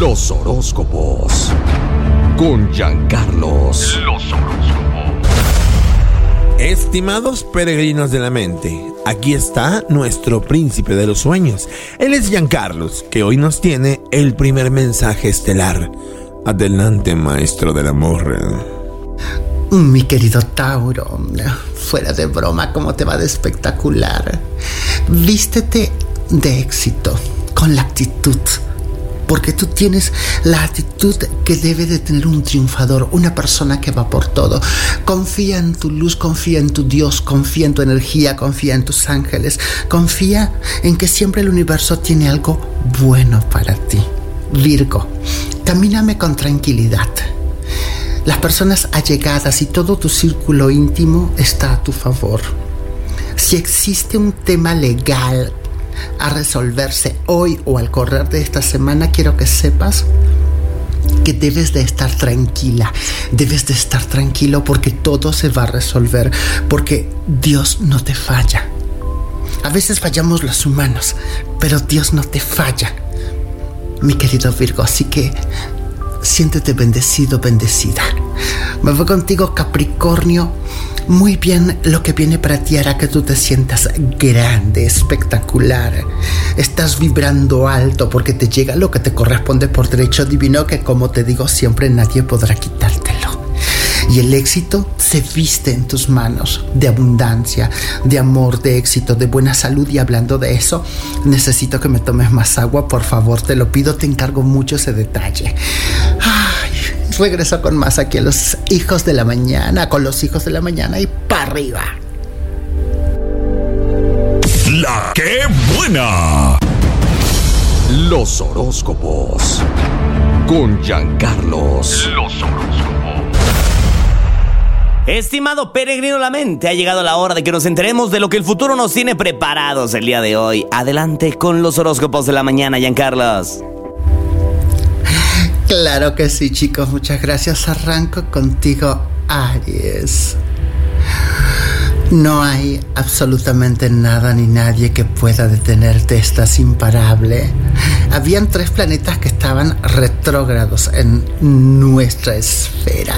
Los horóscopos. Con Giancarlos. Los horóscopos. Estimados peregrinos de la mente, aquí está nuestro príncipe de los sueños. Él es Giancarlos, que hoy nos tiene el primer mensaje estelar. Adelante, maestro del amor. Mi querido Tauro, fuera de broma, ¿cómo te va de espectacular? Vístete de éxito, con la actitud porque tú tienes la actitud que debe de tener un triunfador, una persona que va por todo. Confía en tu luz, confía en tu Dios, confía en tu energía, confía en tus ángeles, confía en que siempre el universo tiene algo bueno para ti. Virgo, camíname con tranquilidad. Las personas allegadas y todo tu círculo íntimo está a tu favor. Si existe un tema legal a resolverse hoy o al correr de esta semana, quiero que sepas que debes de estar tranquila, debes de estar tranquilo porque todo se va a resolver, porque Dios no te falla. A veces fallamos los humanos, pero Dios no te falla, mi querido Virgo, así que siéntete bendecido, bendecida. Me voy contigo, Capricornio muy bien lo que viene para ti hará que tú te sientas grande, espectacular. Estás vibrando alto porque te llega lo que te corresponde por derecho divino que como te digo siempre nadie podrá quitártelo. Y el éxito se viste en tus manos de abundancia, de amor, de éxito, de buena salud. Y hablando de eso, necesito que me tomes más agua, por favor, te lo pido, te encargo mucho ese detalle. Regreso con más aquí a los hijos de la mañana, con los hijos de la mañana y para arriba. La que buena. Los horóscopos. Con Giancarlos. Los horóscopos. Estimado peregrino la mente, ha llegado la hora de que nos enteremos de lo que el futuro nos tiene preparados el día de hoy. Adelante con los horóscopos de la mañana, Giancarlos. Claro que sí, chicos. Muchas gracias. Arranco contigo, Aries. No hay absolutamente nada ni nadie que pueda detenerte, estás imparable. Habían tres planetas que estaban retrógrados en nuestra esfera,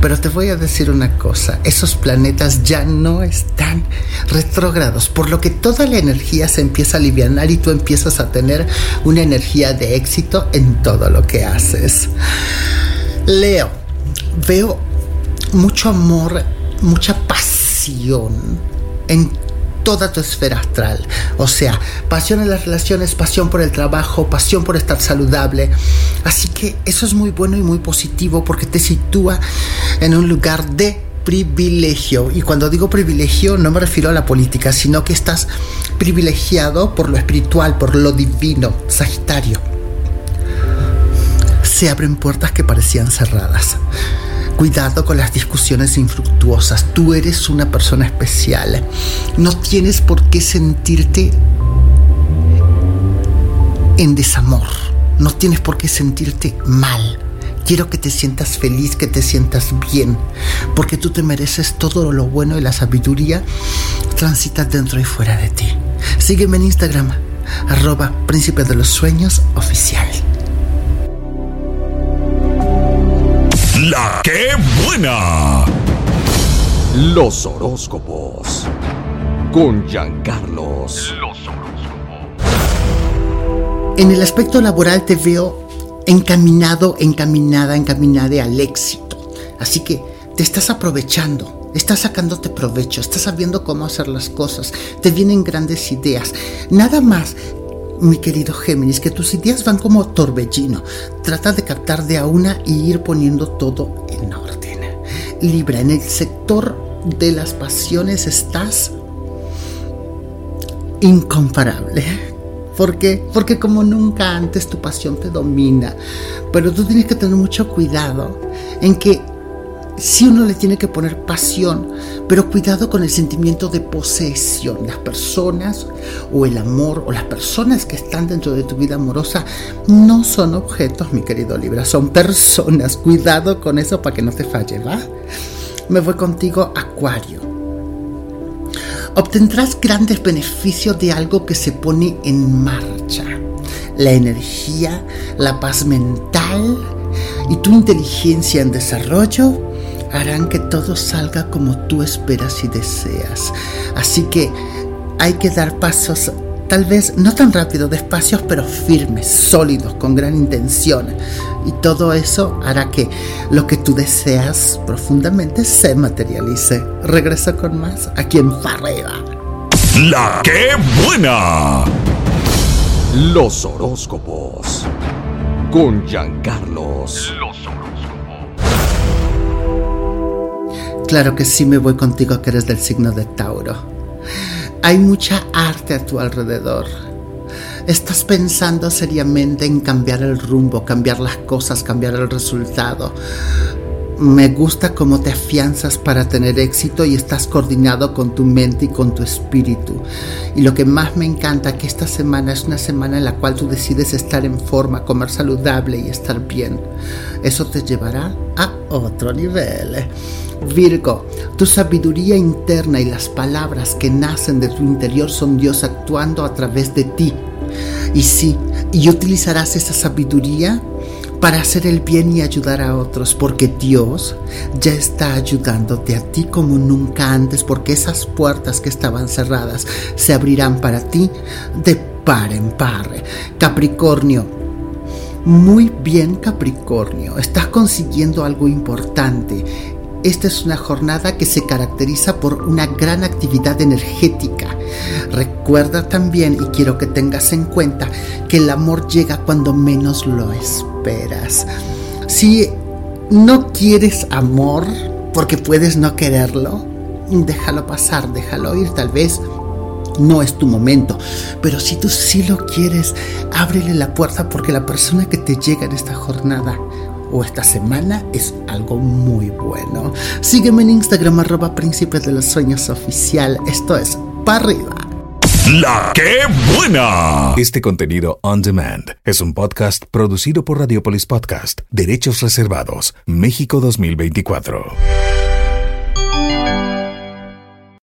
pero te voy a decir una cosa, esos planetas ya no están retrógrados, por lo que toda la energía se empieza a aliviar y tú empiezas a tener una energía de éxito en todo lo que haces. Leo, veo mucho amor, mucha paz en toda tu esfera astral. O sea, pasión en las relaciones, pasión por el trabajo, pasión por estar saludable. Así que eso es muy bueno y muy positivo porque te sitúa en un lugar de privilegio. Y cuando digo privilegio no me refiero a la política, sino que estás privilegiado por lo espiritual, por lo divino, Sagitario. Se abren puertas que parecían cerradas. Cuidado con las discusiones infructuosas. Tú eres una persona especial. No tienes por qué sentirte en desamor. No tienes por qué sentirte mal. Quiero que te sientas feliz, que te sientas bien, porque tú te mereces todo lo bueno y la sabiduría transita dentro y fuera de ti. Sígueme en Instagram, arroba príncipe de los sueños oficial. La que buena. Los horóscopos. Con Giancarlos. Los horóscopos. En el aspecto laboral te veo encaminado, encaminada, encaminada al éxito. Así que te estás aprovechando. Estás sacándote provecho, estás sabiendo cómo hacer las cosas, te vienen grandes ideas. Nada más mi querido Géminis, que tus ideas van como torbellino. Trata de captar de a una y ir poniendo todo en orden. Libra, en el sector de las pasiones estás incomparable. ¿Por qué? Porque como nunca antes tu pasión te domina. Pero tú tienes que tener mucho cuidado en que si uno le tiene que poner pasión, pero cuidado con el sentimiento de posesión. Las personas o el amor o las personas que están dentro de tu vida amorosa no son objetos, mi querido Libra, son personas. Cuidado con eso para que no te falle, ¿va? Me voy contigo, Acuario. Obtendrás grandes beneficios de algo que se pone en marcha la energía, la paz mental y tu inteligencia en desarrollo harán que todo salga como tú esperas y deseas. Así que hay que dar pasos tal vez no tan rápido, despacios, pero firmes, sólidos, con gran intención. Y todo eso hará que lo que tú deseas profundamente se materialice. Regreso con más aquí en Farrera. La que buena. Los horóscopos. Con Giancarlos. Los horóscopos. Claro que sí me voy contigo que eres del signo de Tauro. Hay mucha arte a tu alrededor. Estás pensando seriamente en cambiar el rumbo, cambiar las cosas, cambiar el resultado. Me gusta cómo te afianzas para tener éxito y estás coordinado con tu mente y con tu espíritu. Y lo que más me encanta que esta semana es una semana en la cual tú decides estar en forma, comer saludable y estar bien. Eso te llevará a otro nivel. Virgo, tu sabiduría interna y las palabras que nacen de tu interior son Dios actuando a través de ti. Y sí, y utilizarás esa sabiduría para hacer el bien y ayudar a otros, porque Dios ya está ayudándote a ti como nunca antes, porque esas puertas que estaban cerradas se abrirán para ti de par en par. Capricornio, muy bien Capricornio, estás consiguiendo algo importante. Esta es una jornada que se caracteriza por una gran actividad energética. Recuerda también, y quiero que tengas en cuenta, que el amor llega cuando menos lo esperas. Si no quieres amor, porque puedes no quererlo, déjalo pasar, déjalo ir, tal vez no es tu momento. Pero si tú sí lo quieres, ábrele la puerta porque la persona que te llega en esta jornada o esta semana es algo muy bueno. Sígueme en Instagram arroba príncipe de los sueños oficial. Esto es para arriba. La que buena. Este contenido on demand es un podcast producido por Radiopolis Podcast, Derechos Reservados, México 2024.